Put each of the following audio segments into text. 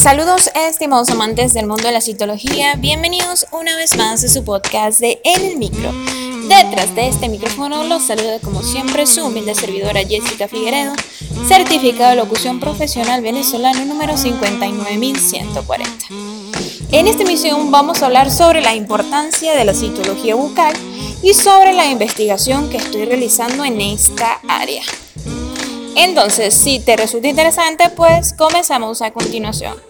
Saludos estimados amantes del mundo de la citología, bienvenidos una vez más a su podcast de En el Micro. Detrás de este micrófono los saluda como siempre su humilde servidora Jessica Figueredo, certificado de locución profesional venezolano número 59140. En esta emisión vamos a hablar sobre la importancia de la citología bucal y sobre la investigación que estoy realizando en esta área. Entonces, si te resulta interesante, pues comenzamos a continuación.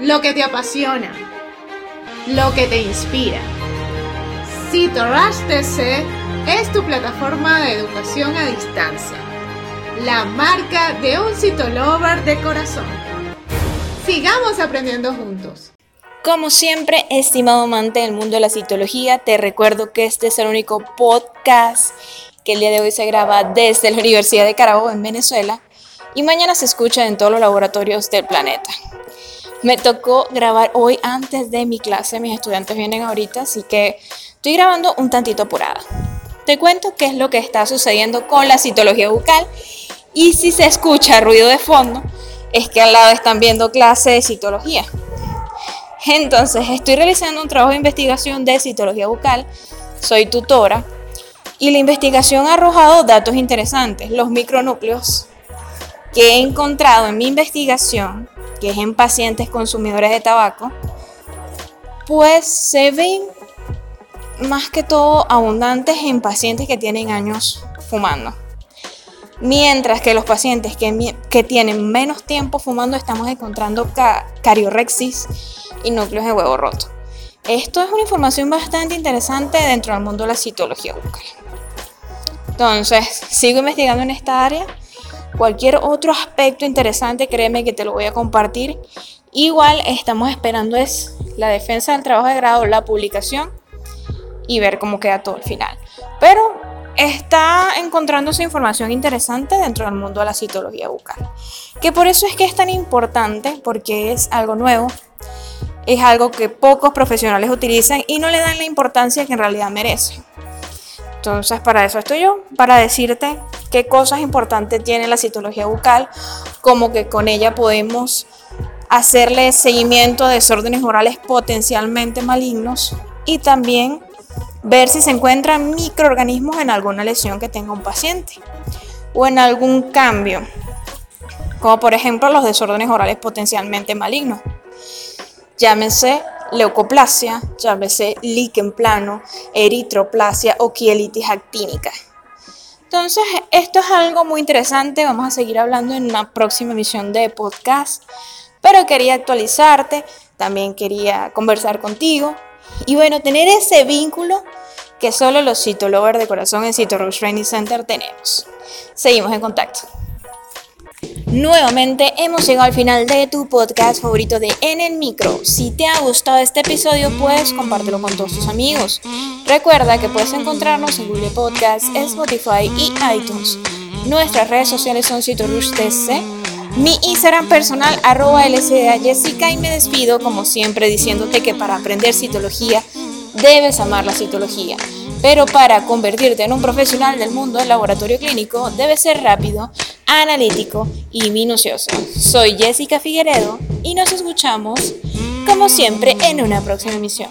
lo que te apasiona, lo que te inspira. CitoRash TC es tu plataforma de educación a distancia, la marca de un citolover de corazón. Sigamos aprendiendo juntos. Como siempre, estimado amante del mundo de la citología, te recuerdo que este es el único podcast que el día de hoy se graba desde la Universidad de Carabobo en Venezuela y mañana se escucha en todos los laboratorios del planeta. Me tocó grabar hoy antes de mi clase, mis estudiantes vienen ahorita, así que estoy grabando un tantito apurada. Te cuento qué es lo que está sucediendo con la citología bucal y si se escucha ruido de fondo, es que al lado están viendo clase de citología. Entonces, estoy realizando un trabajo de investigación de citología bucal, soy tutora y la investigación ha arrojado datos interesantes. Los micronúcleos que he encontrado en mi investigación, que es en pacientes consumidores de tabaco, pues se ven más que todo abundantes en pacientes que tienen años fumando. Mientras que los pacientes que, tienen menos tiempo fumando estamos encontrando cariorexis y núcleos de huevo roto. Esto es una información bastante interesante dentro del mundo de la citología bucal. Entonces, sigo investigando en esta área. Cualquier otro aspecto interesante, créeme que te lo voy a compartir. Igual estamos esperando es la defensa del trabajo de grado, la publicación y ver cómo queda todo al final. Pero está encontrándose información interesante dentro del mundo de la citología bucal. Que por eso es que es tan importante, porque es algo nuevo, es algo que pocos profesionales utilizan y no le dan la importancia que en realidad merece. Entonces, para eso estoy yo, para decirte qué cosas importantes tiene la citología bucal, como que con ella podemos hacerle seguimiento a desórdenes orales potencialmente malignos y también ver si se encuentran microorganismos en alguna lesión que tenga un paciente o en algún cambio, como por ejemplo los desórdenes orales potencialmente malignos. Llámense leucoplasia, llámese líquen plano, eritroplasia o quielitis actínica. Entonces, esto es algo muy interesante, vamos a seguir hablando en una próxima emisión de podcast, pero quería actualizarte, también quería conversar contigo y bueno, tener ese vínculo que solo los citolovers de corazón en Cito Training Center tenemos. Seguimos en contacto. Nuevamente hemos llegado al final de tu podcast favorito de En el Micro. Si te ha gustado este episodio, puedes compártelo con todos tus amigos. Recuerda que puedes encontrarnos en Google Podcasts, Spotify y iTunes. Nuestras redes sociales son CitoRushTC. Mi Instagram personal, arroba LCA Jessica, y me despido como siempre diciéndote que para aprender citología debes amar la citología. Pero para convertirte en un profesional del mundo del laboratorio clínico, debes ser rápido, analítico y minucioso. Soy Jessica Figueredo y nos escuchamos, como siempre, en una próxima emisión.